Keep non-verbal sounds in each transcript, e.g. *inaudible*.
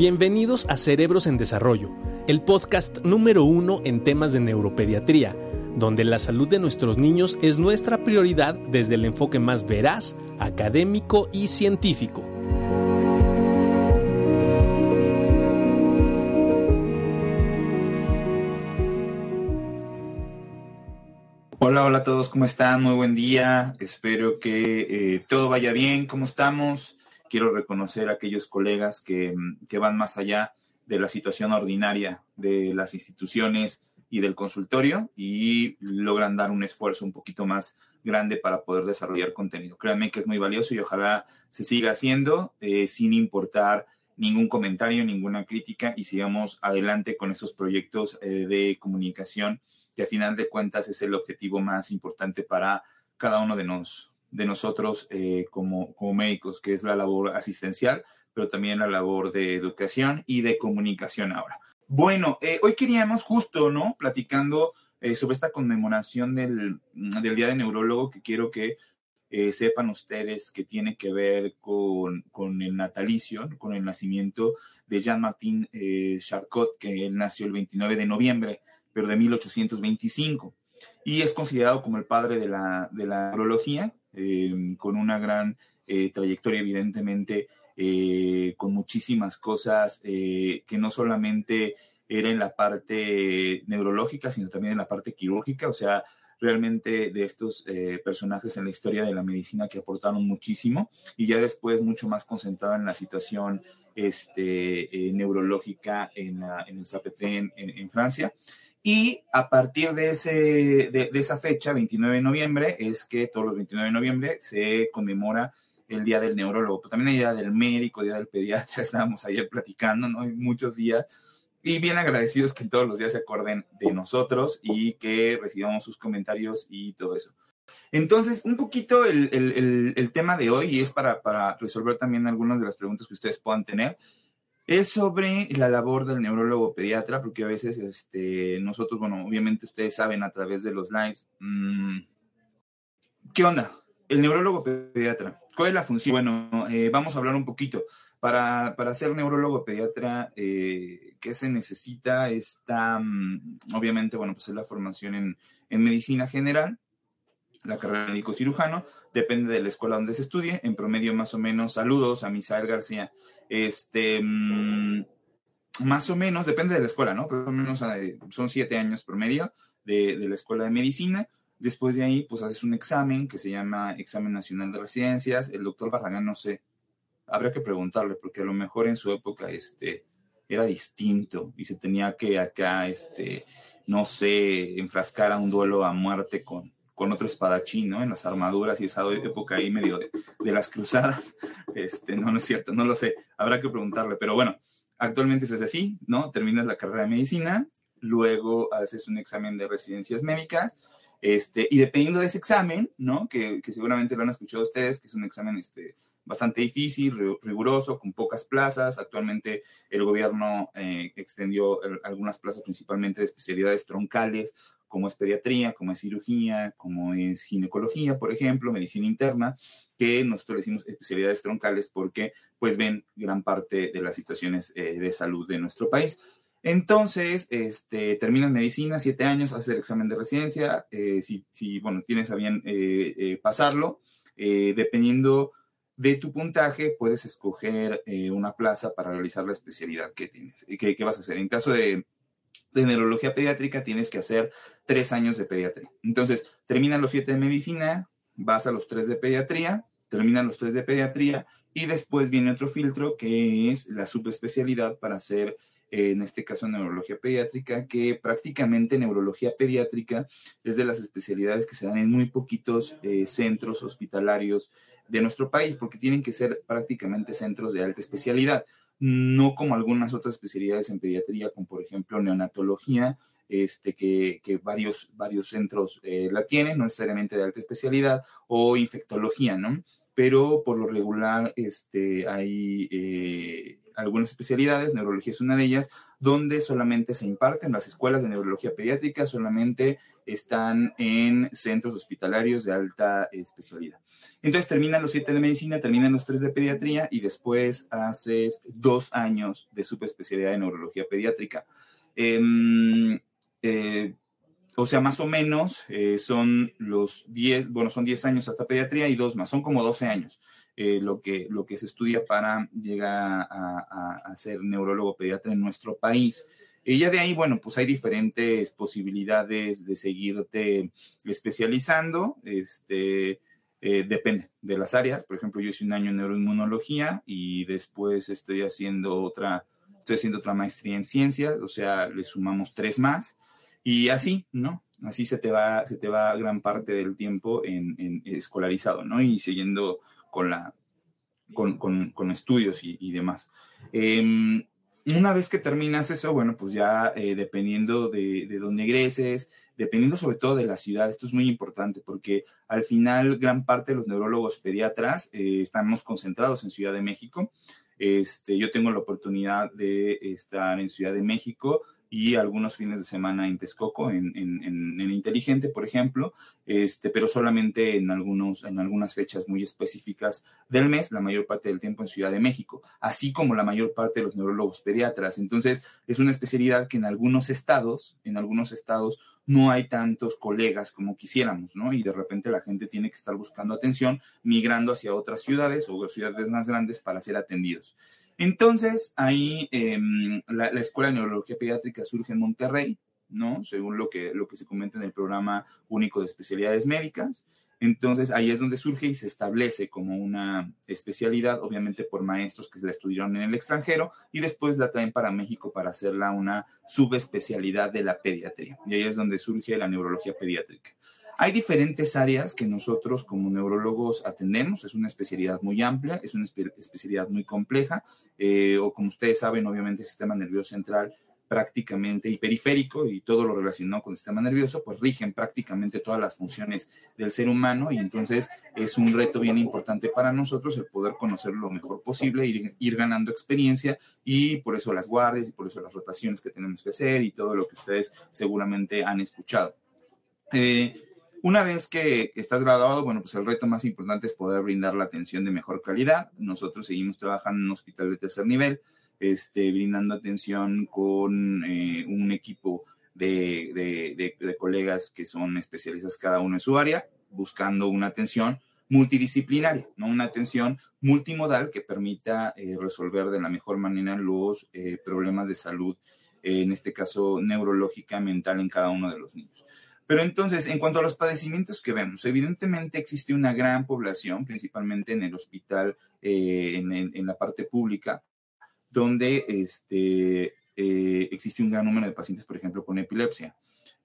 Bienvenidos a Cerebros en Desarrollo, el podcast número uno en temas de neuropediatría, donde la salud de nuestros niños es nuestra prioridad desde el enfoque más veraz, académico y científico. Hola, hola a todos, ¿cómo están? Muy buen día. Espero que eh, todo vaya bien. ¿Cómo estamos? Quiero reconocer a aquellos colegas que, van más allá de la situación ordinaria de las instituciones y del consultorio y logran dar un esfuerzo un poquito más grande para poder desarrollar contenido. Créanme que es muy valioso y ojalá se siga haciendo eh, sin importar ningún comentario, ninguna crítica y sigamos adelante con esos proyectos eh, de comunicación que a final de cuentas es el objetivo más importante para cada uno de nosotros de nosotros eh, como, como médicos, que es la labor asistencial, pero también la labor de educación y de comunicación ahora. Bueno, eh, hoy queríamos justo, ¿no? Platicando eh, sobre esta conmemoración del, del, Día de Neurólogo, que quiero que sepan ustedes que tiene que ver con, con el natalicio, con el nacimiento de Jean-Martin Charcot, que nació el 29 de noviembre, pero de 1825, y es considerado como el padre de la, de la neurología, Em, con una gran eh, trayectoria, evidentemente, eh, con muchísimas cosas eh, que no solamente era en la parte neurológica, sino también en la parte quirúrgica, o sea, realmente de estos personajes en la historia de la medicina que aportaron muchísimo y ya después mucho más concentrado en la situación este, neurológica en, el Zapetén en, en Francia. Y a partir de, ese, de, esa fecha, 29 de noviembre, es que todos los 29 de noviembre se conmemora el Día del Neurólogo, pero también el Día del Médico, el Día del Pediatra, *laughs* estábamos ayer platicando, ¿no? Hay muchos días. Y bien agradecidos que todos los días se acuerden de nosotros y que recibamos sus comentarios y todo eso. Entonces, un poquito el, el, tema de hoy, es para, para resolver también algunas de las preguntas que ustedes puedan tener, es sobre la labor del neurólogo pediatra, porque a veces este, nosotros, bueno, obviamente ustedes saben a través de los lives, mm, ¿qué onda? El neurólogo pediatra, ¿cuál es la función? Bueno, eh, vamos a hablar un poquito. Para, para ser neurólogo pediatra, eh, ¿qué se necesita? Está, mm, obviamente, bueno, pues es la formación en, en medicina general, la carrera de médico cirujano, depende de la escuela donde se estudie, en promedio más o menos, saludos a Misael García, este, mm, más o menos, depende de la escuela, ¿no? Pero menos son siete años promedio de, de la escuela de medicina, después de ahí, pues haces un examen que se llama Examen Nacional de Residencias, el doctor Barragán, no sé, habría que preguntarle, porque a lo mejor en su época, este, era distinto y se tenía que acá, este, no sé, enfrascar a un duelo a muerte con, con otro espadachín, ¿no? En las armaduras y esa época ahí medio de, las cruzadas. *laughs* Este, no, no es cierto, no lo sé, habrá que preguntarle, pero bueno, actualmente es así, ¿no? Terminas la carrera de medicina, luego haces un examen de residencias médicas, este, y dependiendo de ese examen, ¿no? Que, que seguramente lo han escuchado ustedes, que es un examen este, bastante difícil, riguroso, con pocas plazas. Actualmente el gobierno eh, extendió algunas plazas principalmente de especialidades troncales como es pediatría, como es cirugía, como es ginecología, por ejemplo, medicina interna, que nosotros le decimos especialidades troncales porque pues ven gran parte de las situaciones eh, de salud de nuestro país. Entonces, este, terminas medicina, siete años, haces el examen de residencia, eh, si, bueno, tienes a bien eh, pasarlo, dependiendo de tu puntaje, puedes escoger una plaza para realizar la especialidad que tienes, que, que vas a hacer. En caso de de neurología pediátrica tienes que hacer tres años de pediatría. Entonces, terminan los siete de medicina, vas a los tres de pediatría, terminan los tres de pediatría y después viene otro filtro que es la subespecialidad para hacer, eh, en este caso, neurología pediátrica, que prácticamente neurología pediátrica es de las especialidades que se dan en muy poquitos eh, centros hospitalarios de nuestro país, porque tienen que ser prácticamente centros de alta especialidad no como algunas otras especialidades en pediatría, como por ejemplo neonatología, este, que, que varios, varios centros eh, la tienen, no necesariamente de alta especialidad, o infectología, ¿no? Pero por lo regular este, hay eh, algunas especialidades, neurología es una de ellas, donde solamente se imparten las escuelas de neurología pediátrica, solamente están en centros hospitalarios de alta especialidad. Entonces terminan los siete de medicina, terminan los tres de pediatría y después haces dos años de subespecialidad de neurología pediátrica. Em, eh, o sea, más o menos eh, son los 10, bueno, son 10 años hasta pediatría y dos más, son como 12 años eh, lo, que, lo que se estudia para llegar a, a, ser neurólogo pediatra en nuestro país. Y ya de ahí, bueno, pues hay diferentes posibilidades de seguirte especializando, este, eh, depende de las áreas. Por ejemplo, yo hice un año en neuroinmunología y después estoy haciendo otra, estoy haciendo otra maestría en ciencias, o sea, le sumamos tres más y así, ¿no? Así se te va, se te va gran parte del tiempo en, escolarizado, ¿no? Y siguiendo con la, con, con, estudios y, demás. Em, una vez que terminas eso, bueno, pues ya eh, dependiendo de, de dónde egreses, dependiendo sobre todo de la ciudad, esto es muy importante porque al final gran parte de los neurólogos pediatras eh, estamos concentrados en Ciudad de México. Este, yo tengo la oportunidad de estar en Ciudad de México y algunos fines de semana en Texcoco, en, en, en, Inteligente, por ejemplo, este, pero solamente en, algunos, en algunas fechas muy específicas del mes, la mayor parte del tiempo en Ciudad de México, así como la mayor parte de los neurólogos pediatras. Entonces, es una especialidad que en algunos estados, en algunos estados, no hay tantos colegas como quisiéramos, ¿no? Y de repente la gente tiene que estar buscando atención, migrando hacia otras ciudades o ciudades más grandes para ser atendidos. Entonces, ahí em, la, Escuela de Neurología Pediátrica surge en Monterrey, ¿no? Según lo que, lo que se comenta en el programa único de especialidades médicas. Entonces, ahí es donde surge y se establece como una especialidad, obviamente por maestros que la estudiaron en el extranjero, y después la traen para México para hacerla una subespecialidad de la pediatría. Y ahí es donde surge la neurología pediátrica. Hay diferentes áreas que nosotros como neurólogos atendemos, es una especialidad muy amplia, es una especialidad muy compleja, eh, o como ustedes saben, obviamente el sistema nervioso central prácticamente y periférico y todo lo relacionado con el sistema nervioso, pues rigen prácticamente todas las funciones del ser humano y entonces es un reto bien importante para nosotros el poder conocer lo mejor posible, ir, ir ganando experiencia y por eso las guardias y por eso las rotaciones que tenemos que hacer y todo lo que ustedes seguramente han escuchado. Eh, una vez que, estás graduado, bueno, pues el reto más importante es poder brindar la atención de mejor calidad. Nosotros seguimos trabajando en un hospital de tercer nivel, este, brindando atención con eh, un equipo de, colegas que son especialistas cada uno en su área, buscando una atención multidisciplinaria, ¿no? Una atención multimodal que permita eh, resolver de la mejor manera los eh, problemas de salud, en este caso neurológica, mental en cada uno de los niños. Pero entonces, en cuanto a los padecimientos que vemos, evidentemente existe una gran población, principalmente en el hospital, eh, en, la parte pública, donde este, eh, existe un gran número de pacientes, por ejemplo, con epilepsia.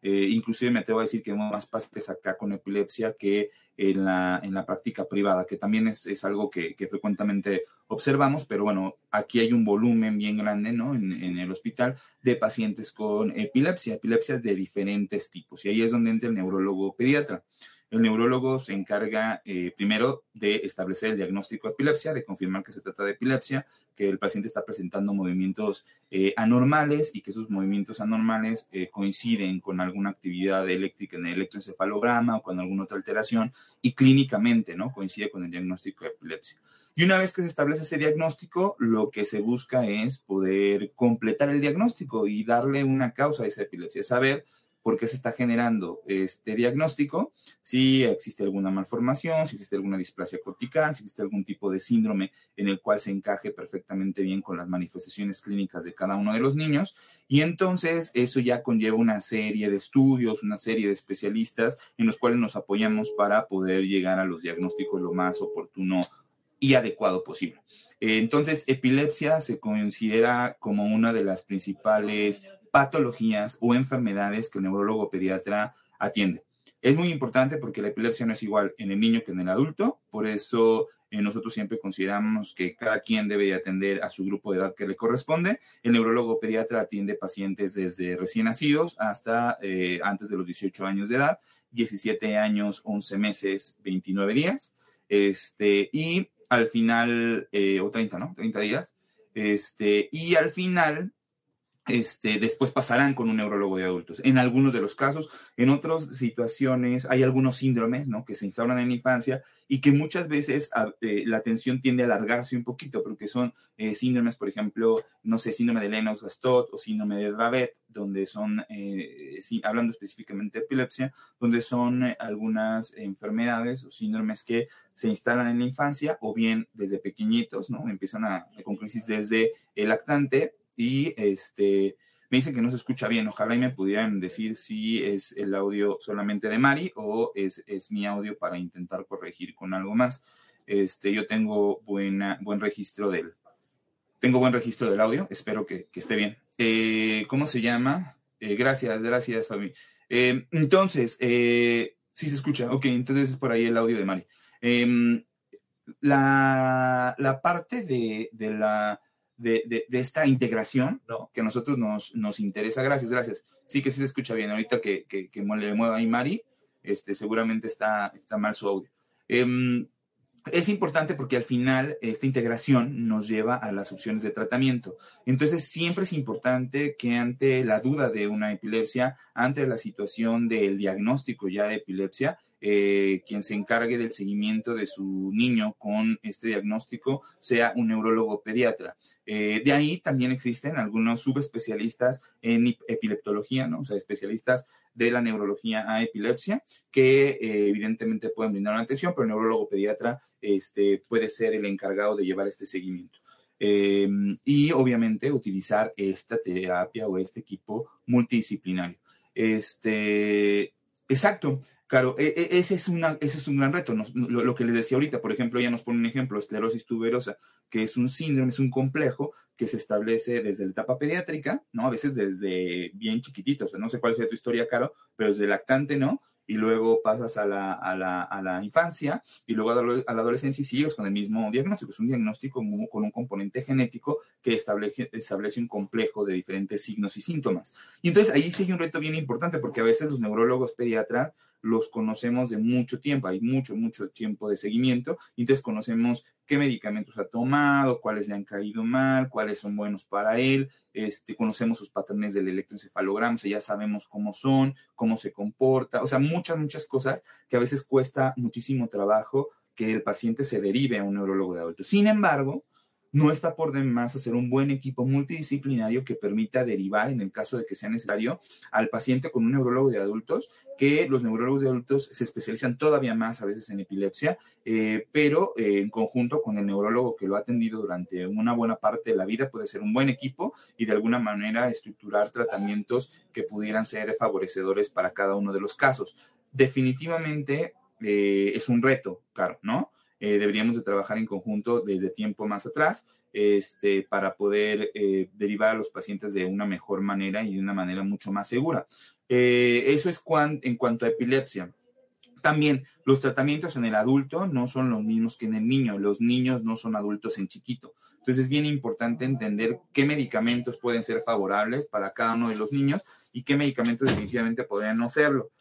Eh, inclusive me atrevo a decir que hemos más pacientes acá con epilepsia que en la, en la práctica privada, que también es, es algo que, que, frecuentemente observamos, pero bueno, aquí hay un volumen bien grande, ¿no? En, en, el hospital de pacientes con epilepsia, epilepsias de diferentes tipos, y ahí es donde entra el neurólogo pediatra. El neurólogo se encarga eh, primero de establecer el diagnóstico de epilepsia, de confirmar que se trata de epilepsia, que el paciente está presentando movimientos eh, anormales y que esos movimientos anormales eh, coinciden con alguna actividad eléctrica en el electroencefalograma o con alguna otra alteración y clínicamente, ¿no? Coincide con el diagnóstico de epilepsia. Y una vez que se establece ese diagnóstico, lo que se busca es poder completar el diagnóstico y darle una causa a esa epilepsia, saber por qué se está generando este diagnóstico, si existe alguna malformación, si existe alguna displasia cortical, si existe algún tipo de síndrome en el cual se encaje perfectamente bien con las manifestaciones clínicas de cada uno de los niños. Y entonces eso ya conlleva una serie de estudios, una serie de especialistas en los cuales nos apoyamos para poder llegar a los diagnósticos lo más oportuno y adecuado posible. Entonces, epilepsia se considera como una de las principales patologías o enfermedades que el neurólogo pediatra atiende. Es muy importante porque la epilepsia no es igual en el niño que en el adulto, por eso eh, nosotros siempre consideramos que cada quien debe atender a su grupo de edad que le corresponde. El neurólogo pediatra atiende pacientes desde recién nacidos hasta eh, antes de los 18 años de edad, 17 años, 11 meses, 29 días, este, y al final, eh, o 30, ¿no? 30 días, este, y al final este, después pasarán con un neurólogo de adultos. En algunos de los casos, en otras situaciones, hay algunos síndromes ¿no? que se instauran en la infancia y que muchas veces eh, la atención tiende a alargarse un poquito, porque son eh, síndromes, por ejemplo, no sé, síndrome de Lennox-Gastaut o síndrome de Dravet, donde son, eh, hablando específicamente de epilepsia, donde son algunas enfermedades o síndromes que se instalan en la infancia o bien desde pequeñitos, ¿no? Empiezan a, con crisis desde el lactante y este, me dicen que no se escucha bien. Ojalá y me pudieran decir si es el audio solamente de Mari o es, es mi audio para intentar corregir con algo más. Este, yo tengo buena, buen registro del, tengo buen registro del audio, espero que, que esté bien. Eh, ¿Cómo se llama? Eh, gracias, gracias, Fabi. Eh, entonces, sí se escucha. Ok, entonces es por ahí el audio de Mari. Em, la, la, parte de, de la de, esta integración, ¿no? Que a nosotros nos, nos interesa. Gracias, gracias. Sí que sí se escucha bien. Ahorita que, que, que le mueva ahí Mari, este, seguramente está, está mal su audio. Em, es importante porque al final esta integración nos lleva a las opciones de tratamiento. Entonces, siempre es importante que ante la duda de una epilepsia, ante la situación del diagnóstico ya de epilepsia, eh, quien se encargue del seguimiento de su niño con este diagnóstico sea un neurólogo pediatra. Eh, de ahí también existen algunos subespecialistas en epileptología, ¿no? O sea, especialistas de la neurología a epilepsia, que eh, evidentemente pueden brindar una atención, pero el neurólogo pediatra este, puede ser el encargado de llevar este seguimiento. y obviamente utilizar esta terapia o este equipo multidisciplinario. Este, exacto. Claro, e, e, ese es, ese es un gran reto. lo, que les decía ahorita, por ejemplo, ya nos pone un ejemplo, esclerosis tuberosa, que es un síndrome, es un complejo que se establece desde la etapa pediátrica, ¿no? A veces desde bien chiquititos, no sé cuál sea tu historia, Caro, pero desde lactante, ¿no? y luego pasas a la, a la, a la infancia y luego a la, adolescencia y sigues con el mismo diagnóstico. Es un diagnóstico con un componente genético que establece, establece un complejo de diferentes signos y síntomas. Y entonces ahí hay un reto bien importante porque a veces los neurólogos pediatras los conocemos de mucho tiempo, hay mucho, mucho tiempo de seguimiento, y entonces conocemos qué medicamentos ha tomado, cuáles le han caído mal, cuáles son buenos para él, este, conocemos sus patrones del electroencefalograma, o sea, ya sabemos cómo son, cómo se comporta, o sea, muchas, muchas cosas que a veces cuesta muchísimo trabajo que el paciente se derive a un neurólogo de adulto. Sin embargo, no está por demás hacer un buen equipo multidisciplinario que permita derivar, en el caso de que sea necesario, al paciente con un neurólogo de adultos, que los neurólogos de adultos se especializan todavía más a veces en epilepsia, eh, pero eh, en conjunto con el neurólogo que lo ha atendido durante una buena parte de la vida puede ser un buen equipo y de alguna manera estructurar tratamientos que pudieran ser favorecedores para cada uno de los casos. Definitivamente eh, es un reto, claro, ¿no? Eh, deberíamos de trabajar en conjunto desde tiempo más atrás este, para poder eh, derivar a los pacientes de una mejor manera y de una manera mucho más segura. Eh, eso es en cuanto a epilepsia. También los tratamientos en el adulto no son los mismos que en el niño. Los niños no son adultos en chiquito. Entonces es bien importante entender qué medicamentos pueden ser favorables para cada uno de los niños y qué medicamentos definitivamente podrían no serlo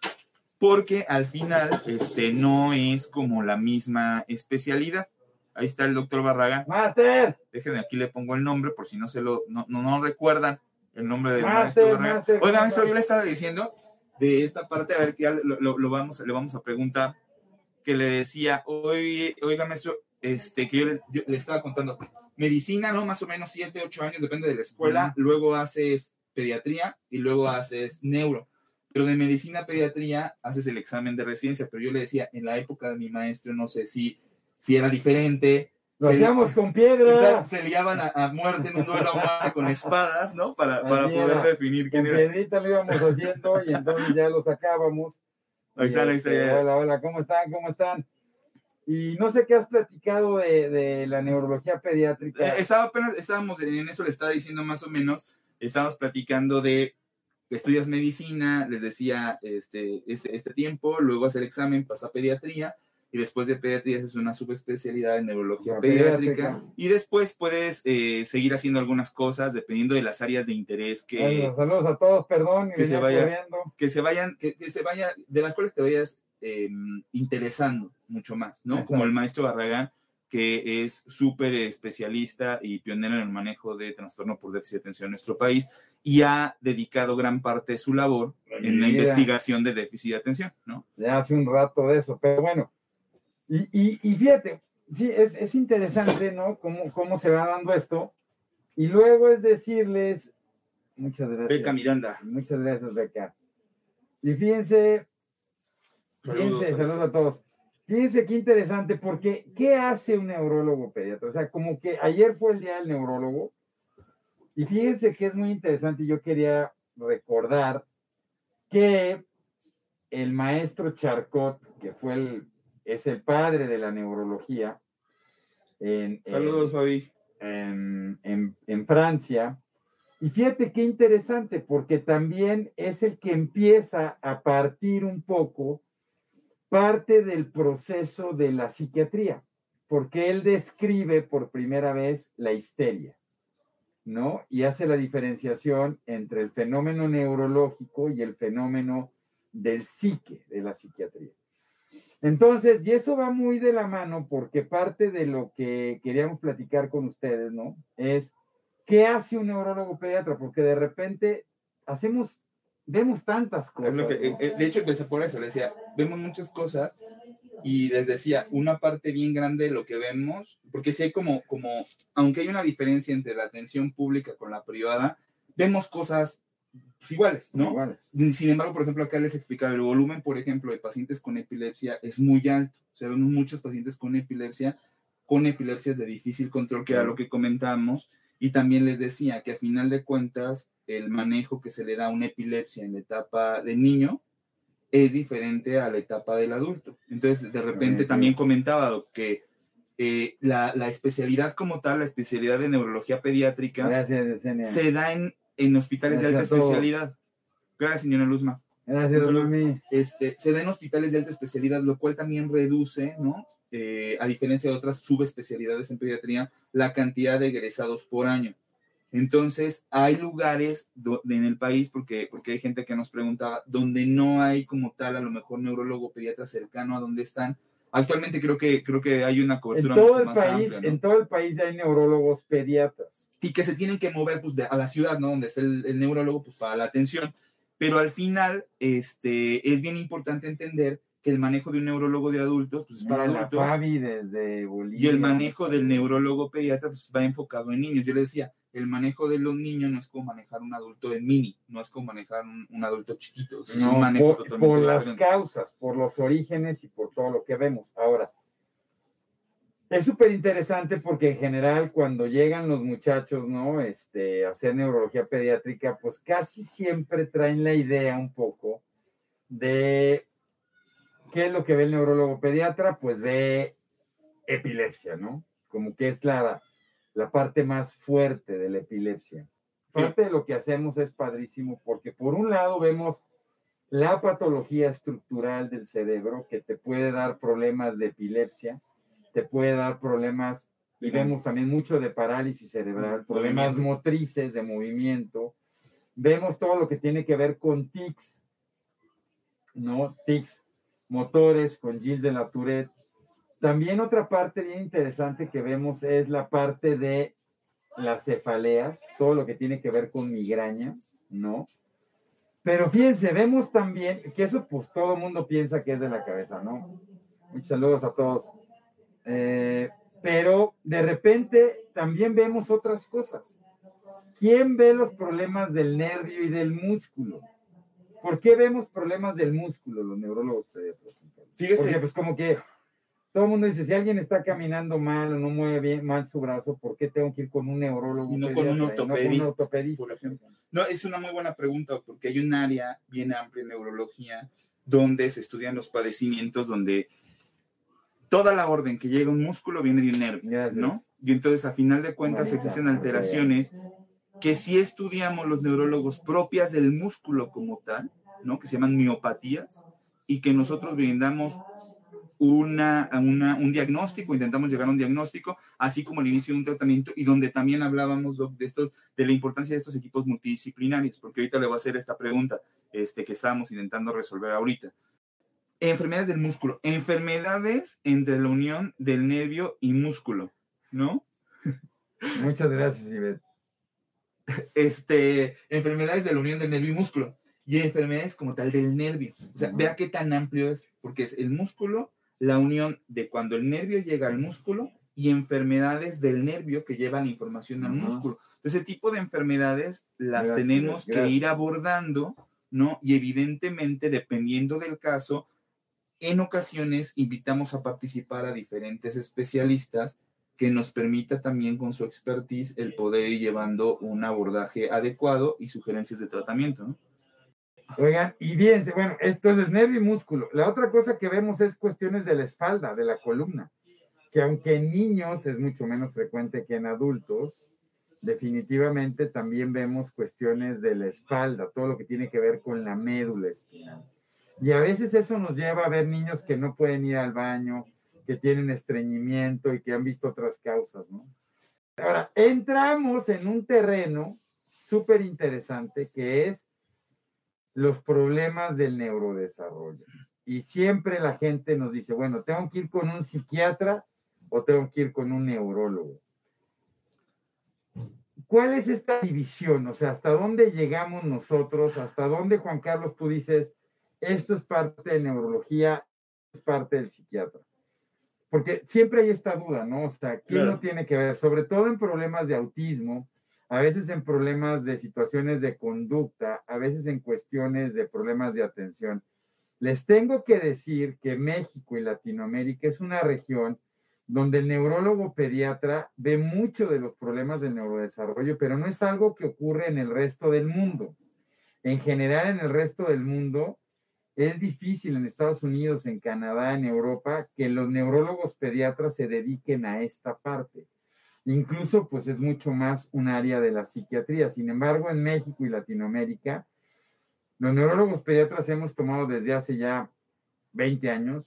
porque al final este, no es como la misma especialidad. Ahí está el doctor Barragán. Master. Déjenme, aquí le pongo el nombre por si no se lo, no, no, recuerdan el nombre del maestro Barragán. Master, Oiga, maestro, yo le estaba diciendo de esta parte, a ver que ya lo, lo, vamos, le vamos a preguntar, que le decía, oye, oiga, maestro, este, que yo le, le, estaba contando, medicina, ¿no? Más o menos 7, 8 años, depende de la escuela, luego haces pediatría y luego haces neuro pero de medicina pediatría haces el examen de residencia, pero yo le decía, en la época de mi maestro, no sé si, si era diferente. Lo hacíamos con piedra. Se, liaban a, muerte en un duelo a muerte con espadas, ¿no? Para, para poder definir quién con era. piedrita lo íbamos haciendo y entonces ya lo sacábamos. *laughs* Ahí están, ahí este, Hola, hola, ¿cómo están? ¿Cómo están? Y no sé qué has platicado de, de la neurología pediátrica. Eh, estaba apenas, estábamos en eso, le estaba diciendo más o menos, estábamos platicando de estudias medicina, les decía este, este, este, tiempo, luego hacer examen, pasa a pediatría, y después de pediatría haces una subespecialidad en neurología pediátrica, y después puedes eh, seguir haciendo algunas cosas dependiendo de las áreas de interés que... saludos a todos, perdón, que se, vaya, que se vayan, que, se vaya, de las cuales te vayas em, interesando mucho más, ¿no? Como el maestro Barragán, que es súper especialista y pionero en el manejo de trastorno por déficit de atención en nuestro país y ha dedicado gran parte de su labor en la investigación de déficit de atención, ¿no? Ya hace un rato de eso, pero bueno, y, y, fíjate, sí, es, es, interesante, ¿no? Cómo, cómo se va dando esto. Y luego es decirles, muchas gracias. Beca Miranda. Muchas gracias, Beca. Y fíjense, fíjense, saludos a todos. Fíjense qué interesante, porque ¿qué hace un neurólogo pediatra? O sea, como que ayer fue el día del neurólogo, y fíjense que es muy interesante, yo quería recordar que el maestro Charcot, que fue el, es el padre de la neurología, en, Saludos, Fabi. En, en, Francia. Y fíjate qué interesante, porque también es el que empieza a partir un poco parte del proceso de la psiquiatría, porque él describe por primera vez la histeria. ¿No? Y hace la diferenciación entre el fenómeno neurológico y el fenómeno del psique, de la psiquiatría. Entonces, y eso va muy de la mano porque parte de lo que queríamos platicar con ustedes, ¿no? Es, ¿qué hace un neurólogo pediatra? Porque de repente hacemos, vemos tantas cosas. Eh, eh, de hecho, empecé por eso, le decía, vemos muchas cosas y les decía, una parte bien grande de lo que vemos, porque si hay como, como, aunque hay una diferencia entre la atención pública con la privada, vemos cosas pues, iguales, ¿no? Iguales. Sin embargo, por ejemplo, acá les explicaba, el volumen, por ejemplo, de pacientes con epilepsia es muy alto. O sea, vemos muchos pacientes con epilepsia, con epilepsias de difícil control, que era lo que comentamos. Y también les decía que a final de cuentas, el manejo que se le da a una epilepsia en la etapa de niño es diferente a la etapa del adulto. Entonces, de repente también comentaba que eh, la, especialidad como tal, la especialidad de neurología pediátrica, se da en, en hospitales de alta especialidad. Gracias, señora Luzma. Gracias, este, Se da en hospitales de alta especialidad, lo cual también reduce, ¿no? Eh, a diferencia de otras subespecialidades en pediatría, la cantidad de egresados por año. Entonces, hay lugares en el país, porque, porque hay gente que nos preguntaba, donde no hay como tal, a lo mejor neurólogo pediatra cercano a donde están. Actualmente creo que, creo que hay una cobertura en todo el país, En todo el país hay neurólogos pediatras. Y que se tienen que mover pues, a la ciudad, ¿no? Donde está el, neurólogo, pues para la atención. Pero al final, este, es bien importante entender que el manejo de un neurólogo de adultos, pues es para adultos. desde Y el manejo del neurólogo pediatra, pues va enfocado en niños. Yo le decía, el manejo de los niños no es como manejar un adulto en mini, no es como manejar un, adulto chiquito. Es un manejo por, por las causas, por los orígenes y por todo lo que vemos. Ahora, es súper interesante porque en general cuando llegan los muchachos, ¿no? Este, a hacer neurología pediátrica, pues casi siempre traen la idea un poco de qué es lo que ve el neurólogo pediatra, pues ve epilepsia, ¿no? Como que es la la parte más fuerte de la epilepsia. Parte de lo que hacemos es padrísimo porque por un lado vemos la patología estructural del cerebro que te puede dar problemas de epilepsia, te puede dar problemas, y vemos también mucho de parálisis cerebral, problemas motrices de movimiento, vemos todo lo que tiene que ver con tics, ¿no? Tics motores, con Gilles de la Tourette, también otra parte bien interesante que vemos es la parte de las cefaleas, todo lo que tiene que ver con migraña, ¿no? Pero fíjense, vemos también que eso pues todo el mundo piensa que es de la cabeza, ¿no? Muchos saludos a todos. Eh, pero de repente también vemos otras cosas. ¿Quién ve los problemas del nervio y del músculo? ¿Por qué vemos problemas del músculo los neurólogos? Fíjese. Porque pues como que todo el mundo dice, si alguien está caminando mal o no mueve bien mal su brazo, ¿por qué tengo que ir con un neurólogo? Y no con un ortopedista. No, es una muy buena pregunta porque hay un área bien amplia en neurología donde se estudian los padecimientos, donde toda la orden que llega un músculo viene de un nervio, ¿no? Y entonces, a final de cuentas, existen alteraciones que si estudiamos los neurólogos propias del músculo como tal, ¿no? Que se llaman miopatías y que nosotros brindamos una, un diagnóstico, intentamos llegar a un diagnóstico, así como el inicio de un tratamiento y donde también hablábamos de, esto, de la importancia de estos equipos multidisciplinarios, porque ahorita le voy a hacer esta pregunta este, que estábamos intentando resolver ahorita. Enfermedades del músculo, enfermedades entre la unión del nervio y músculo, ¿no? Muchas gracias, Ivette. este, enfermedades de la unión del nervio y músculo y enfermedades como tal del nervio. O sea, vea qué tan amplio es, porque es el músculo, la unión de cuando el nervio llega al músculo y enfermedades del nervio que llevan información al músculo. Ese tipo de enfermedades las tenemos que ir abordando, ¿no? Y evidentemente, dependiendo del caso, en ocasiones invitamos a participar a diferentes especialistas que nos permita también con su expertise el poder ir llevando un abordaje adecuado y sugerencias de tratamiento, ¿no? Oigan, y fíjense, bueno, esto es nervio y músculo. La otra cosa que vemos es cuestiones de la espalda, de la columna, que aunque en niños es mucho menos frecuente que en adultos, definitivamente también vemos cuestiones de la espalda, todo lo que tiene que ver con la médula espinal. Y a veces eso nos lleva a ver niños que no pueden ir al baño, que tienen estreñimiento y que han visto otras causas, ¿no? Ahora, entramos en un terreno súper interesante que es los problemas del neurodesarrollo. Y siempre la gente nos dice, bueno, tengo que ir con un psiquiatra o tengo que ir con un neurólogo. ¿Cuál es esta división? O sea, ¿hasta dónde llegamos nosotros? ¿Hasta dónde, Juan Carlos, tú dices, esto es parte de neurología, es parte del psiquiatra? Porque siempre hay esta duda, ¿no? O sea, ¿quién no tiene que ver? Sobre todo en problemas de autismo, a veces en problemas de situaciones de conducta, a veces en cuestiones de problemas de atención. Les tengo que decir que México y Latinoamérica es una región donde el neurólogo pediatra ve mucho de los problemas del neurodesarrollo, pero no es algo que ocurre en el resto del mundo. En general, en el resto del mundo, es difícil en Estados Unidos, en Canadá, en Europa, que los neurólogos pediatras se dediquen a esta parte. Incluso, pues es mucho más un área de la psiquiatría. Sin embargo, en México y Latinoamérica, los neurólogos pediatras hemos tomado desde hace ya 20 años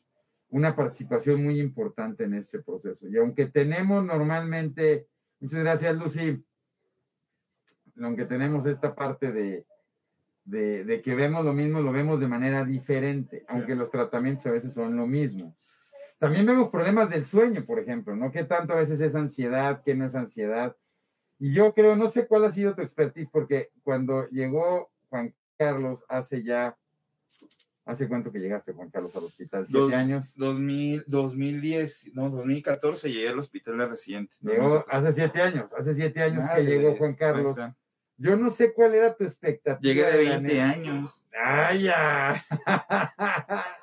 una participación muy importante en este proceso. Y aunque tenemos normalmente, muchas gracias Lucy, aunque tenemos esta parte de, de, que vemos lo mismo, lo vemos de manera diferente, aunque los tratamientos a veces son lo mismo. También vemos problemas del sueño, por ejemplo, ¿no? ¿Qué tanto a veces es ansiedad, qué no es ansiedad? Y yo creo, no sé cuál ha sido tu expertise, porque cuando llegó Juan Carlos hace ya ¿Hace cuánto que llegaste, Juan Carlos, al hospital? ¿Siete años? 2000, 2010, no, 2014 llegué al hospital de reciente. Llegó hace siete años, hace siete años que llegó Juan Carlos. Yo no sé cuál era tu expectativa. Llegué de 20 años. ¡Ay, ya! *laughs*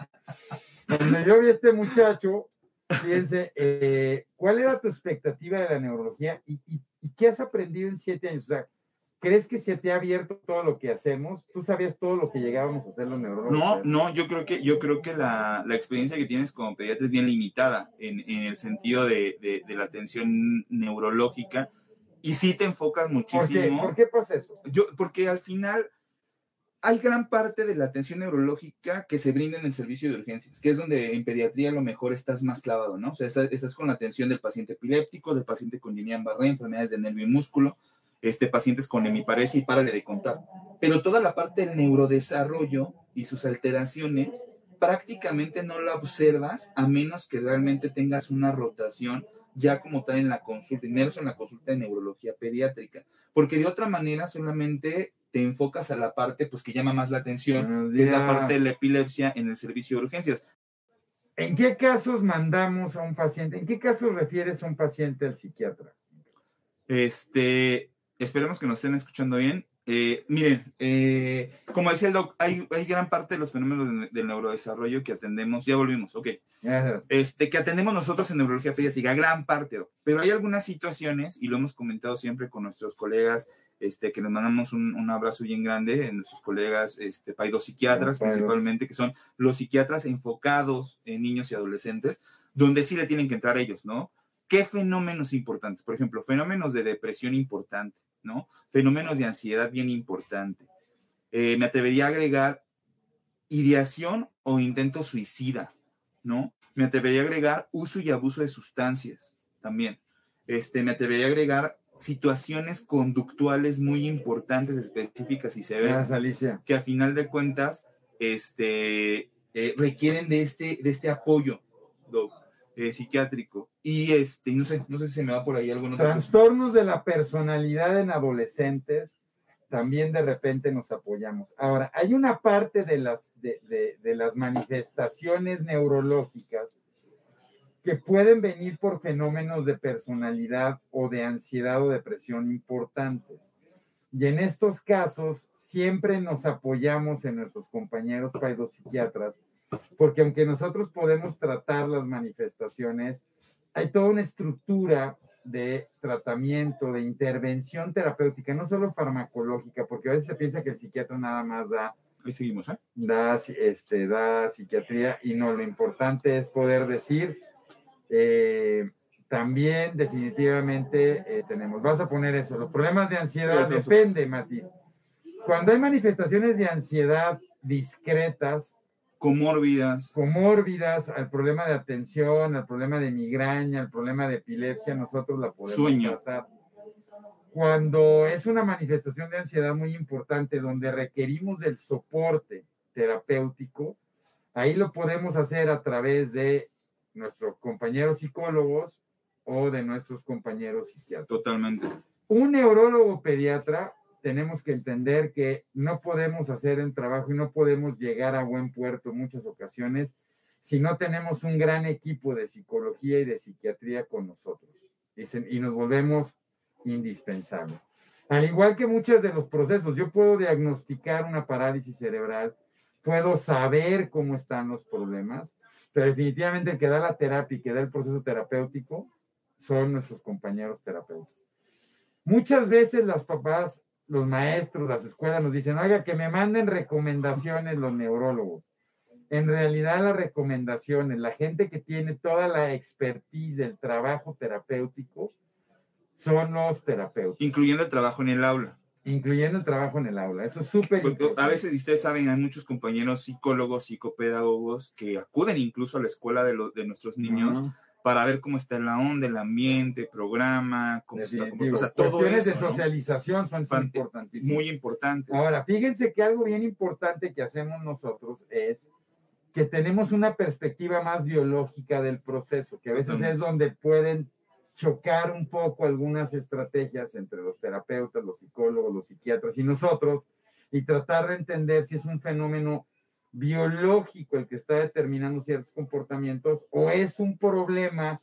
Cuando yo vi a este muchacho, fíjense, eh, ¿cuál era tu expectativa de la neurología y, y, y, qué has aprendido en siete años? O sea, ¿Crees que se te ha abierto todo lo que hacemos? ¿Tú sabías todo lo que llegábamos a hacer los neurólogos? No, no, yo creo que, yo creo que la, la experiencia que tienes como pediatra es bien limitada en, en el sentido de, de, de, la atención neurológica y sí te enfocas muchísimo. ¿Por qué, ¿Por qué pasa eso? Yo, porque al final hay gran parte de la atención neurológica que se brinda en el servicio de urgencias, que es donde en pediatría a lo mejor estás más clavado, ¿no? O sea, estás, con la atención del paciente epiléptico, del paciente con Guillain-Barré, enfermedades de nervio y músculo, este, pacientes con hemiparesia y párale de contar. Pero toda la parte del neurodesarrollo y sus alteraciones prácticamente no la observas a menos que realmente tengas una rotación ya como tal en la consulta, inmerso en la consulta de neurología pediátrica, porque de otra manera solamente te enfocas a la parte pues que llama más la atención, es la parte de la epilepsia en el servicio de urgencias. ¿En qué casos mandamos a un paciente? ¿En qué casos refieres a un paciente al psiquiatra? Este, Esperemos que nos estén escuchando bien. Eh, miren, eh, como decía el doc, hay, hay, gran parte de los fenómenos del neurodesarrollo que atendemos, ya volvimos, ok, este, que atendemos nosotros en neurología pediátrica, gran parte, pero hay algunas situaciones, y lo hemos comentado siempre con nuestros colegas, este, que les mandamos un, un abrazo bien grande, en nuestros colegas este, psiquiatras principalmente, que son los psiquiatras enfocados en niños y adolescentes, donde sí le tienen que entrar ellos, ¿no? ¿Qué fenómenos importantes? Por ejemplo, fenómenos de depresión importante, ¿no? Fenómenos de ansiedad bien importante. Eh, me atrevería a agregar ideación o intento suicida, ¿no? Me atrevería a agregar uso y abuso de sustancias también. Este, me atrevería a agregar situaciones conductuales muy importantes, específicas y severas, que a final de cuentas este, eh, requieren de este, de este apoyo eh, psiquiátrico y este, no sé, no sé si se me va por ahí algunos. Trastornos de la personalidad en adolescentes, también de repente nos apoyamos. Ahora, hay una parte de las, de, de las manifestaciones neurológicas que pueden venir por fenómenos de personalidad o de ansiedad o depresión importantes. Y en estos casos siempre nos apoyamos en nuestros compañeros psiquiatras, porque aunque nosotros podemos tratar las manifestaciones, hay toda una estructura de tratamiento, de intervención terapéutica, no solo farmacológica, porque a veces se piensa que el psiquiatra nada más da Ahí seguimos, ¿eh? Da, este, da psiquiatría y no, lo importante es poder decir, eh, también definitivamente eh, tenemos, vas a poner eso, los problemas de ansiedad, depende, Matiz. Cuando hay manifestaciones de ansiedad discretas, comórbidas. Comórbidas, al problema de atención, al problema de migraña, al problema de epilepsia, nosotros la podemos tratar. Cuando es una manifestación de ansiedad muy importante, donde requerimos del soporte terapéutico, ahí lo podemos hacer a través de nuestros compañeros psicólogos o de nuestros compañeros psiquiatras. Totalmente. Un neurólogo pediatra tenemos que entender que no podemos hacer el trabajo y no podemos llegar a buen puerto en muchas ocasiones si no tenemos un gran equipo de psicología y de psiquiatría con nosotros y, y nos volvemos indispensables. Al igual que muchos de los procesos, yo puedo diagnosticar una parálisis cerebral, puedo saber cómo están los problemas, pero definitivamente el que da la terapia y que da el proceso terapéutico son nuestros compañeros terapeutas. Muchas veces las papás, los maestros, las escuelas nos dicen, oiga, que me manden recomendaciones los neurólogos. En realidad las recomendaciones, la gente que tiene toda la expertise del trabajo terapéutico, son los terapeutas. Incluyendo el trabajo en el aula incluyendo el trabajo en el aula. Eso es súper importante. A veces, ustedes saben, hay muchos compañeros psicólogos, psicopedagogos que acuden incluso a la escuela de, los, de nuestros niños para ver cómo está la onda, el ambiente, programa, cómo está, o sea, todo eso, de socialización son importantísimos. Muy importantes. Ahora, fíjense que algo bien importante que hacemos nosotros es que tenemos una perspectiva más biológica del proceso, que a veces es donde pueden chocar un poco algunas estrategias entre los terapeutas, los psicólogos, los psiquiatras y nosotros y tratar de entender si es un fenómeno biológico el que está determinando ciertos comportamientos o es un problema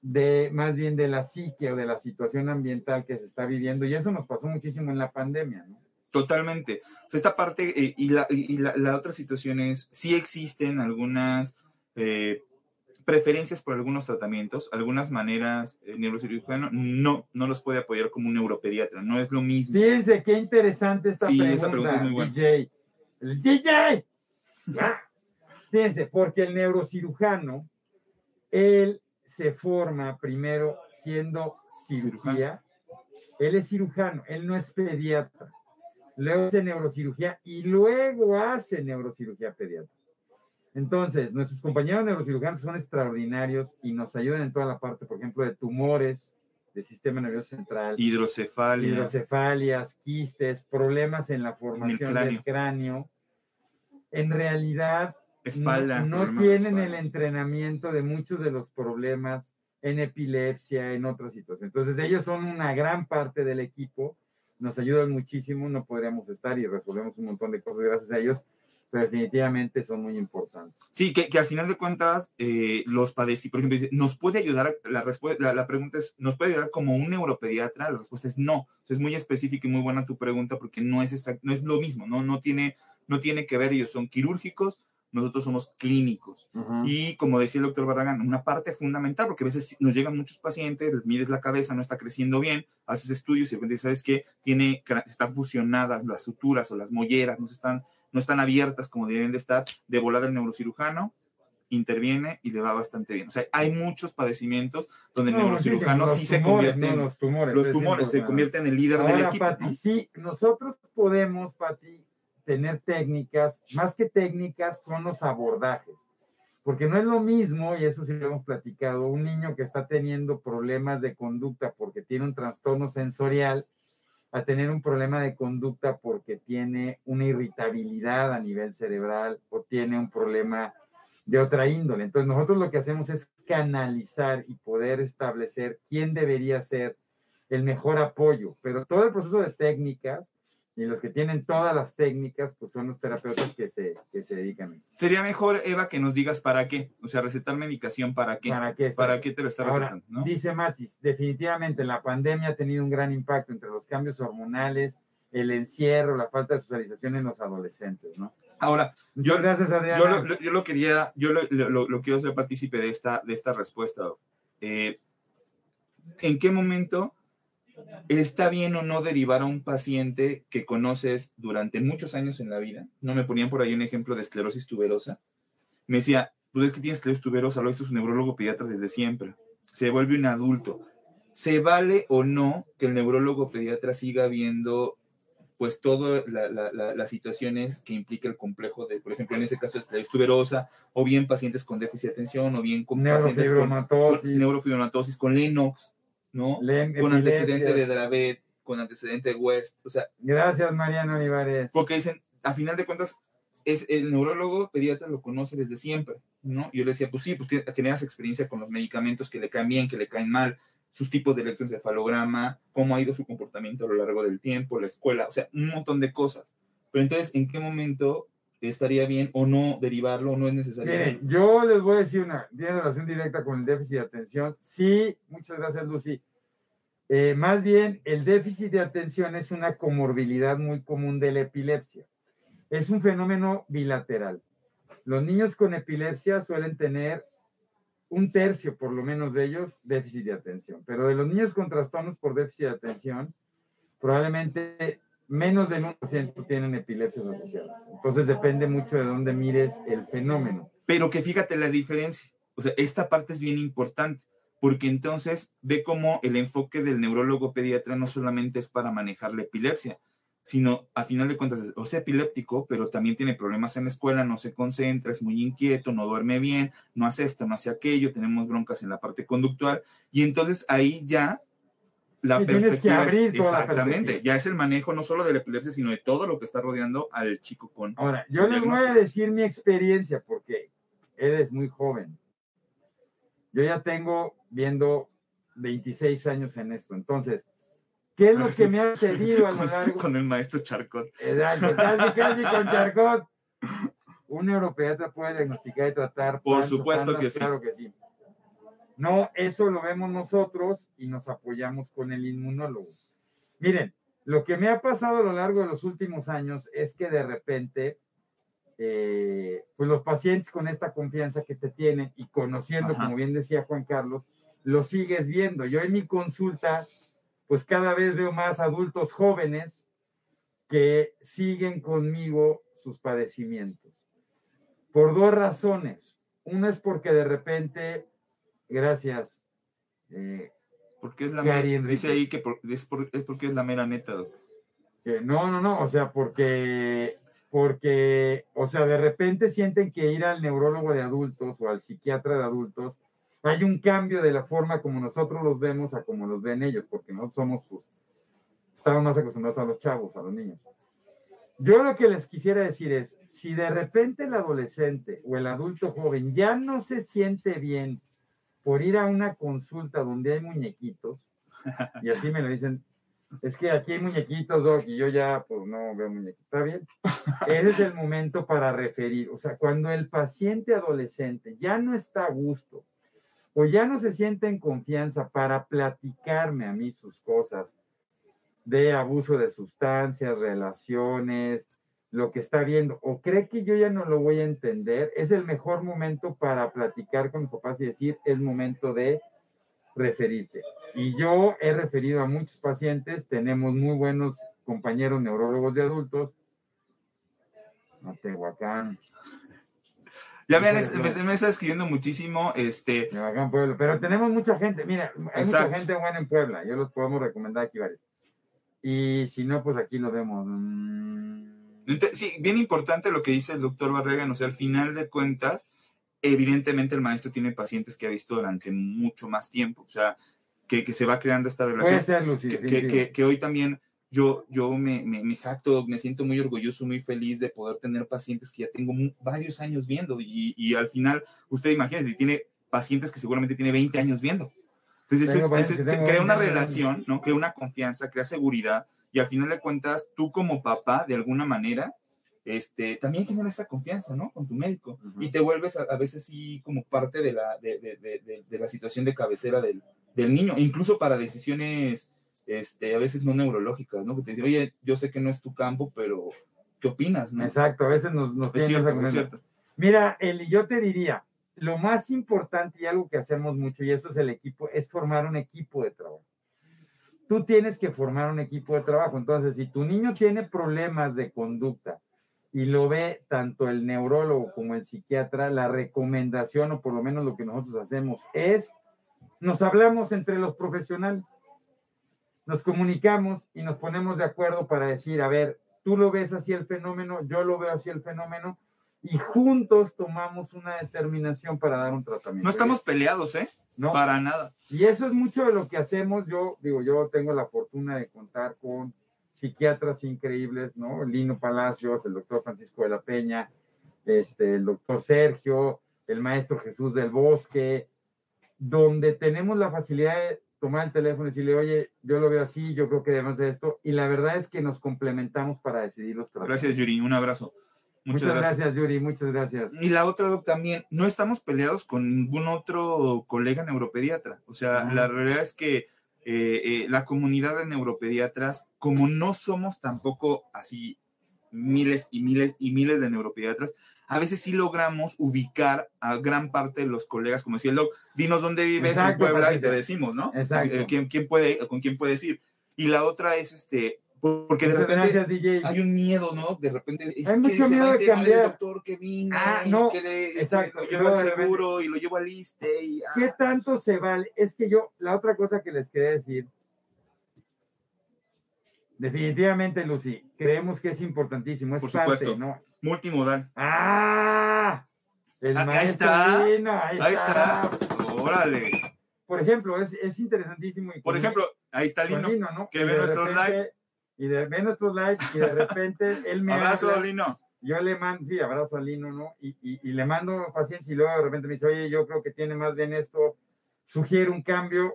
de más bien de la psique o de la situación ambiental que se está viviendo y eso nos pasó muchísimo en la pandemia, ¿no? Totalmente. Esta parte eh, y, la, y la, la, otra situación es, sí existen algunas eh, preferencias por algunos tratamientos, algunas maneras, el neurocirujano no, no los puede apoyar como un neuropediatra, no es lo mismo. Fíjense qué interesante esta sí, pregunta, esa pregunta es muy buena. DJ. El DJ. Fíjense, porque el neurocirujano, él se forma primero siendo cirugía, él es cirujano, él no es pediatra, luego hace neurocirugía y luego hace neurocirugía pediatra. Entonces, nuestros compañeros neurocirujanos son extraordinarios y nos ayudan en toda la parte, por ejemplo, de tumores, del sistema nervioso central, hidrocefalia, hidrocefalias, quistes, problemas en la formación del cráneo. En realidad, espalda, no, tienen el entrenamiento de muchos de los problemas en epilepsia, en otras situaciones. Entonces, ellos son una gran parte del equipo, nos ayudan muchísimo, no podríamos estar y resolvemos un montón de cosas gracias a ellos pero definitivamente son muy importantes. Sí, que, que al final de cuentas eh, los padecí, por ejemplo, ¿nos puede ayudar? La, la, la, pregunta es, ¿nos puede ayudar como un neuropediatra? La respuesta es no. es muy específica y muy buena tu pregunta porque no es, no es lo mismo, ¿no? No tiene, no tiene que ver, ellos son quirúrgicos, nosotros somos clínicos. Y como decía el doctor Barragán, una parte fundamental, porque a veces nos llegan muchos pacientes, les mides la cabeza, no está creciendo bien, haces estudios y de repente sabes que tiene, están fusionadas las suturas o las molleras, no están no están abiertas como deben de estar, de volada el neurocirujano interviene y le va bastante bien. O sea, hay muchos padecimientos donde el neurocirujano sí, se convierte los tumores, los tumores se convierten en el líder del equipo. Pati, sí, nosotros podemos, Pati, tener técnicas, más que técnicas, son los abordajes. Porque no es lo mismo, y eso sí lo hemos platicado, un niño que está teniendo problemas de conducta porque tiene un trastorno sensorial, a tener un problema de conducta porque tiene una irritabilidad a nivel cerebral o tiene un problema de otra índole. Entonces nosotros lo que hacemos es canalizar y poder establecer quién debería ser el mejor apoyo, pero todo el proceso de técnicas y los que tienen todas las técnicas, pues son los terapeutas que se, que se dedican a eso. Sería mejor, Eva, que nos digas para qué, o sea, recetar medicación para qué. ¿Para qué? ¿Para qué te lo está recetando? ¿no? Dice Matis, definitivamente la pandemia ha tenido un gran impacto entre los cambios hormonales, el encierro, la falta de socialización en los adolescentes, ¿no? Ahora, yo, gracias, Adriana. Yo lo, yo lo quería, yo lo, lo, quiero ser partícipe de esta, de esta respuesta. Eh, ¿En qué momento ¿Está bien o no derivar a un paciente que conoces durante muchos años en la vida? No me ponían por ahí un ejemplo de esclerosis tuberosa. Me decía, pues es que tienes esclerosis tuberosa, lo hizo su neurólogo pediatra desde siempre. Se vuelve un adulto. ¿Se vale o no que el neurólogo pediatra siga viendo pues todas las situaciones que implica el complejo de, por ejemplo, en ese caso, esclerosis tuberosa, o bien pacientes con déficit de atención, o bien con pacientes con, con neurofibromatosis, con Lennox, ¿no? con antecedente de Dravet, con antecedente de West, o sea. Gracias, Mariano Olivares. Porque dicen, a final de cuentas, es el neurólogo pediatra lo conoce desde siempre, ¿no? Yo le decía, pues sí, pues tenías experiencia con los medicamentos que le caen bien, que le caen mal, sus tipos de electroencefalograma, cómo ha ido su comportamiento a lo largo del tiempo, la escuela, o sea, un montón de cosas. Pero entonces, ¿en qué momento estaría bien o no derivarlo no es necesario? Miren, yo les voy a decir una, tiene relación directa con el déficit de atención. Sí, muchas gracias, Lucy. Eh, más bien, el déficit de atención es una comorbilidad muy común de la epilepsia. Es un fenómeno bilateral. Los niños con epilepsia suelen tener un tercio, por lo menos de ellos, déficit de atención. Pero de los niños con trastornos por déficit de atención, probablemente menos del 1% tienen epilepsias asociadas. Entonces depende mucho de dónde mires el fenómeno. Pero que fíjate la diferencia. O sea, esta parte es bien importante, porque entonces ve cómo el enfoque del neurólogo pediatra no solamente es para manejar la epilepsia, sino a final de cuentas, o sea, epiléptico, pero también tiene problemas en la escuela, no se concentra, es muy inquieto, no duerme bien, no hace esto, no hace aquello, tenemos broncas en la parte conductual, y entonces ahí ya la perspectiva es, exactamente, ya es el manejo no solo de la epilepsia, sino de todo lo que está rodeando al chico con. Ahora, yo les voy a decir mi experiencia porque él es muy joven. Yo ya tengo viendo 26 años en esto, entonces, ¿qué es lo que me ha *laughs* pedido a lo largo? Con el maestro Charcot. Exacto, casi, casi con *laughs* Charcot. Un europediatra puede diagnosticar y tratar. Por supuesto que sí. Claro que sí. No, eso lo vemos nosotros y nos apoyamos con el inmunólogo. Miren, lo que me ha pasado a lo largo de los últimos años es que de repente, eh, pues los pacientes con esta confianza que te tienen y conociendo, como bien decía Juan Carlos, lo sigues viendo. Yo en mi consulta, pues cada vez veo más adultos jóvenes que siguen conmigo sus padecimientos. Por dos razones. Una es porque de repente Gracias. Eh, porque es la mera, dice ahí que es, porque es la mera neta, no, no, no, o sea, porque, porque, o sea, de repente sienten que ir al neurólogo de adultos o al psiquiatra de adultos, hay un cambio de la forma como nosotros los vemos a como los ven ellos, porque no somos, pues, estamos más acostumbrados a los chavos, a los niños. Yo lo que les quisiera decir es, si de repente el adolescente o el adulto joven ya no se siente bien por ir a una consulta donde hay muñequitos, y así me lo dicen, es que aquí hay muñequitos, Doc, y yo ya, pues no veo muñequitos, ¿está bien? Ese es el momento para referir, o sea, cuando el paciente adolescente ya no está a gusto, o ya no se siente en confianza para platicarme a mí sus cosas de abuso de sustancias, relaciones, lo que está viendo o cree que yo ya no lo voy a entender, es el mejor momento para platicar con los papás y decir, es momento de referirte. Y yo he referido a muchos pacientes, tenemos muy buenos compañeros neurólogos de adultos. No Tehuacán. Ya ven, me, está escribiendo muchísimo, este... Pueblo. Pero tenemos mucha gente, mira, hay mucha gente buena en Puebla, yo los podemos recomendar aquí varios. Y si no, pues aquí lo vemos. Mm, sí, bien importante lo que dice el doctor Barrega, o sea, al final de cuentas, evidentemente el maestro tiene pacientes que ha visto durante mucho más tiempo, o sea, que, se va creando esta relación. Ser, Lucy, que, que, hoy también yo, yo me, me, jacto, me siento muy orgulloso, muy feliz de poder tener pacientes que ya tengo varios años viendo y, y al final, usted imagínese, tiene pacientes que seguramente tiene 20 años viendo. Entonces, se crea una relación, ¿no? Crea una confianza, crea seguridad y al final de cuentas, tú como papá, de alguna manera, este, también genera esa confianza, ¿no? Con tu médico. Y te vuelves a, veces sí como parte de la, de, de, de, la situación de cabecera del, del, niño, incluso para decisiones, este, a veces no neurológicas, ¿no? Que te dicen, oye, yo sé que no es tu campo, pero ¿qué opinas? ¿no? Exacto, a veces nos, nos es cierto, es cierto. Mira, Eli, yo te diría, lo más importante y algo que hacemos mucho, y eso es el equipo, es formar un equipo de trabajo. Tú tienes que formar un equipo de trabajo. Entonces, si tu niño tiene problemas de conducta, y lo ve tanto el neurólogo como el psiquiatra, la recomendación, o por lo menos lo que nosotros hacemos, es, nos hablamos entre los profesionales, nos comunicamos y nos ponemos de acuerdo para decir, a ver, tú lo ves así el fenómeno, yo lo veo así el fenómeno, y juntos tomamos una determinación para dar un tratamiento. No estamos peleados, ¿eh? No. Para nada. Y eso es mucho de lo que hacemos. Yo digo, yo tengo la fortuna de contar con psiquiatras increíbles, ¿no? Lino Palacios, el doctor Francisco de la Peña, este, el doctor Sergio, el maestro Jesús del Bosque, donde tenemos la facilidad de tomar el teléfono y decirle, oye, yo lo veo así, yo creo que debemos de esto, y la verdad es que nos complementamos para decidir los tratamientos. Gracias, Yuri, un abrazo. Muchas, gracias. Yuri, muchas gracias. Y la otra, también, no estamos peleados con ningún otro colega neuropediatra. O sea, la realidad es que eh, eh, la comunidad de neuropediatras, como no somos tampoco así miles y miles y miles de neuropediatras, a veces sí logramos ubicar a gran parte de los colegas, como decía el doc, dinos dónde vives en Puebla y te decimos, ¿no? Exacto. Eh, ¿quién, quién puede, ¿Con quién puedes ir? Y la otra es, este, porque de repente hay un miedo, ¿no? De repente es hay mucho miedo de cambiar. El doctor que vino, ah, no, que exacto. lo llevo al seguro y lo llevo al ISTE. Y, ¿Qué ah. tanto se vale? Es que yo, la otra cosa que les quería decir, definitivamente, Lucy, creemos que es importantísimo, es Por parte, ¿no? Multimodal. ¡Ah! El maestro ahí está. ahí, ahí está. Órale. Por ejemplo, es, es interesantísimo. Por ejemplo, ahí está Lino, Lino ¿no? que ve nuestros likes y de, ve nuestros likes y de repente él me Abrazo a Lino. Yo le mando, sí, abrazo a Lino, ¿no? Y, y, le mando paciencia y luego de repente me dice, oye, yo creo que tiene más bien esto, sugiere un cambio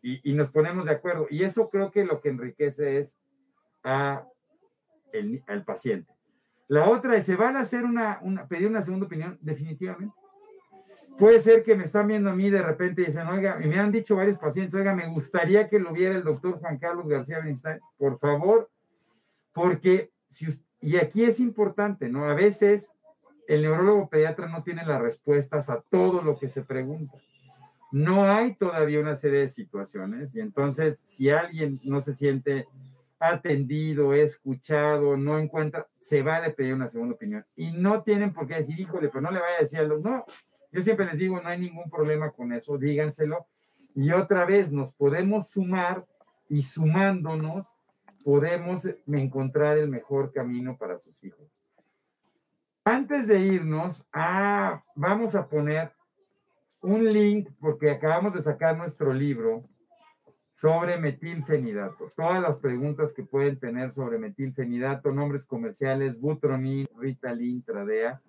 y, y nos ponemos de acuerdo. Y eso creo que lo que enriquece es a el, al paciente. La otra es, ¿se van a hacer una, una, pedir una segunda opinión? Definitivamente. Puede ser que me están viendo a mí de repente y dicen, oiga, y me han dicho varios pacientes, oiga, me gustaría que lo viera el doctor Juan Carlos García Bernstein, por favor, porque, si, y aquí es importante, ¿no? A veces el neurólogo pediatra no tiene las respuestas a todo lo que se pregunta. No hay todavía una serie de situaciones y entonces si alguien no se siente atendido, escuchado, no encuentra, se vale pedir una segunda opinión. Y no tienen por qué decir, híjole, pero no le vaya a decir a los, no, yo siempre les digo, no hay ningún problema con eso, díganselo. Y otra vez nos podemos sumar y sumándonos podemos encontrar el mejor camino para sus hijos. Antes de irnos, ah, vamos a poner un link porque acabamos de sacar nuestro libro sobre metilfenidato. Todas las preguntas que pueden tener sobre metilfenidato, nombres comerciales, Butronin, Ritalin, Tradea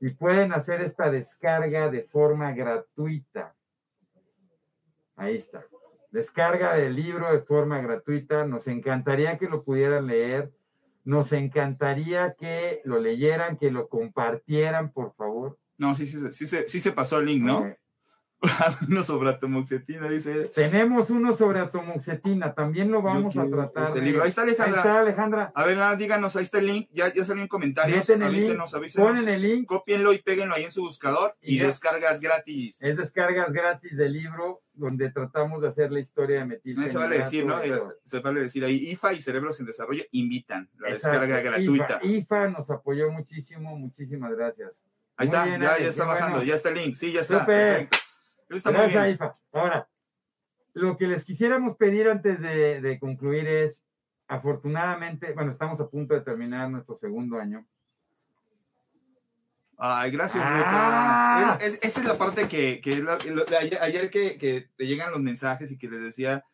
y pueden hacer esta descarga de forma gratuita. Ahí está. Descarga del libro de forma gratuita. Nos encantaría que lo pudieran leer. Nos encantaría que lo leyeran, que lo compartieran, por favor. No, sí, sí, sí, sí, se pasó el link, ¿no? *laughs* uno sobre atomoxetina, dice. Tenemos uno sobre atomoxetina, también lo vamos a tratar. Ahí está Alejandra. Ahí está Alejandra. A ver, nada, díganos, ahí está el link, ya, ya salió en comentarios. avísenos, avísenos. Ponen el link. Copienlo y péguenlo ahí en su buscador y, descargas gratis. Es descargas gratis del libro donde tratamos de hacer la historia de metil. Se vale decir, ¿no? Eh, se vale decir ahí, IFA y Cerebros en Desarrollo invitan la descarga gratuita. IFA, nos apoyó muchísimo, muchísimas gracias. Ahí está, ya, ya está bajando, ya está el link, sí, ya está. Gracias, Ahora, lo que les quisiéramos pedir antes de, concluir es, afortunadamente, bueno, estamos a punto de terminar nuestro segundo año. Ay, gracias, ah. esa es la parte que, ayer, que, te llegan los mensajes y que les decía,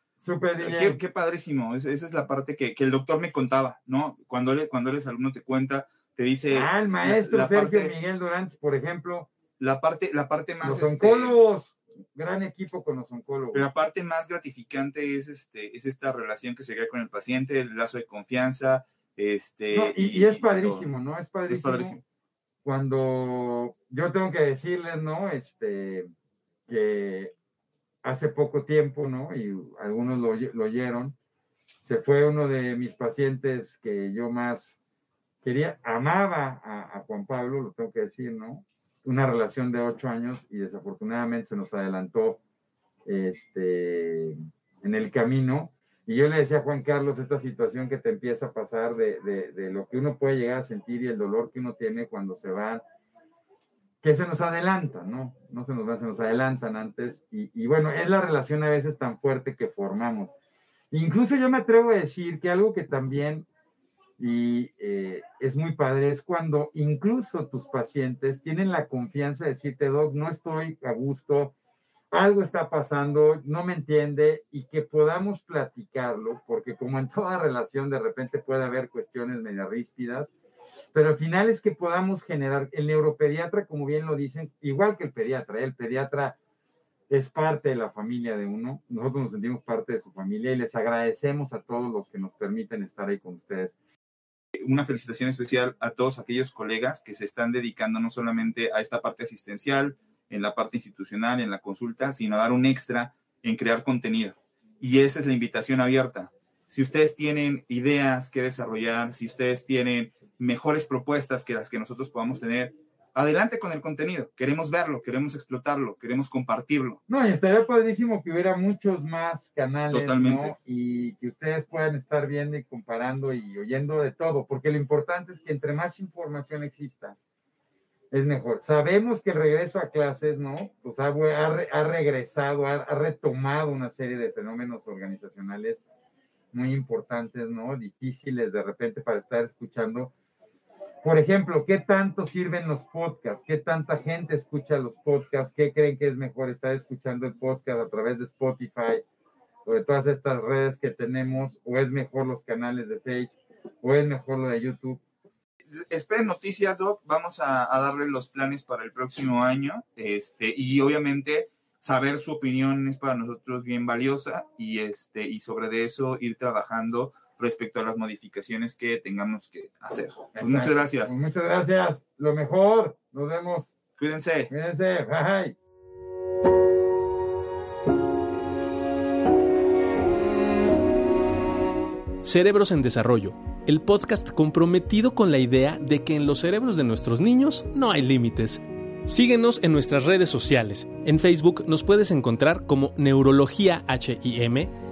Qué, qué, padrísimo. Esa, es la parte que, que, el doctor me contaba, ¿no? Cuando, le, cuando eres alumno te cuenta, te dice. Ah, el maestro Sergio Miguel Durán, por ejemplo. La parte, la parte más. Los este, oncólogos, gran equipo con los oncólogos. Pero la parte más gratificante es, este, es esta relación que se crea con el paciente, el lazo de confianza. Este, y, es padrísimo, ¿no? Es padrísimo. Es padrísimo. Cuando yo tengo que decirles, ¿no? Este, que hace poco tiempo, ¿no? Y algunos lo, lo oyeron, se fue uno de mis pacientes que yo más quería, amaba a, Juan Pablo, lo tengo que decir, ¿no? Una relación de ocho años y desafortunadamente se nos adelantó este, en el camino. Y yo le decía a Juan Carlos esta situación que te empieza a pasar de, de, lo que uno puede llegar a sentir y el dolor que uno tiene cuando se va que se nos adelantan, ¿no? No se nos van, se nos adelantan antes. Y, bueno, es la relación a veces tan fuerte que formamos. Incluso yo me atrevo a decir que algo que también y eh, es muy padre es cuando incluso tus pacientes tienen la confianza de decirte, Doc, no estoy a gusto, algo está pasando, no me entiende y que podamos platicarlo, porque como en toda relación de repente puede haber cuestiones medio ríspidas pero al final es que podamos generar, el neuropediatra, como bien lo dicen, igual que el pediatra, ¿eh? el pediatra es parte de la familia de uno, nosotros nos sentimos parte de su familia y les agradecemos a todos los que nos permiten estar ahí con ustedes. Una felicitación especial a todos aquellos colegas que se están dedicando no solamente a esta parte asistencial, en la parte institucional, en la consulta, sino a dar un extra en crear contenido. Y esa es la invitación abierta. Si ustedes tienen ideas que desarrollar, si ustedes tienen mejores propuestas que las que nosotros podamos tener, adelante con el contenido. Queremos verlo, queremos explotarlo, queremos compartirlo. No, y estaría padrísimo que hubiera muchos más canales, Totalmente. Y que ustedes puedan estar viendo y comparando y oyendo de todo, porque lo importante es que entre más información exista, es mejor. Sabemos que el regreso a clases, ¿no? Pues ha, ha, regresado, ha, retomado una serie de fenómenos organizacionales muy importantes, ¿no? Difíciles de repente para estar escuchando por ejemplo, ¿qué tanto sirven los podcasts? ¿Qué tanta gente escucha los podcasts? ¿Qué creen que es mejor estar escuchando el podcast a través de Spotify o de todas estas redes que tenemos? ¿O es mejor los canales de Facebook? ¿O es mejor lo de YouTube? Esperen noticias, Doc. Vamos a, darle los planes para el próximo año. Este, y obviamente saber su opinión es para nosotros bien valiosa y, este, y sobre eso ir trabajando respecto a las modificaciones que tengamos que hacer. Pues muchas gracias. Pues muchas gracias. Lo mejor. Nos vemos. Cuídense. Cuídense. Bye. Cerebros en Desarrollo, el podcast comprometido con la idea de que en los cerebros de nuestros niños no hay límites. Síguenos en nuestras redes sociales. En Facebook nos puedes encontrar como Neurología HIM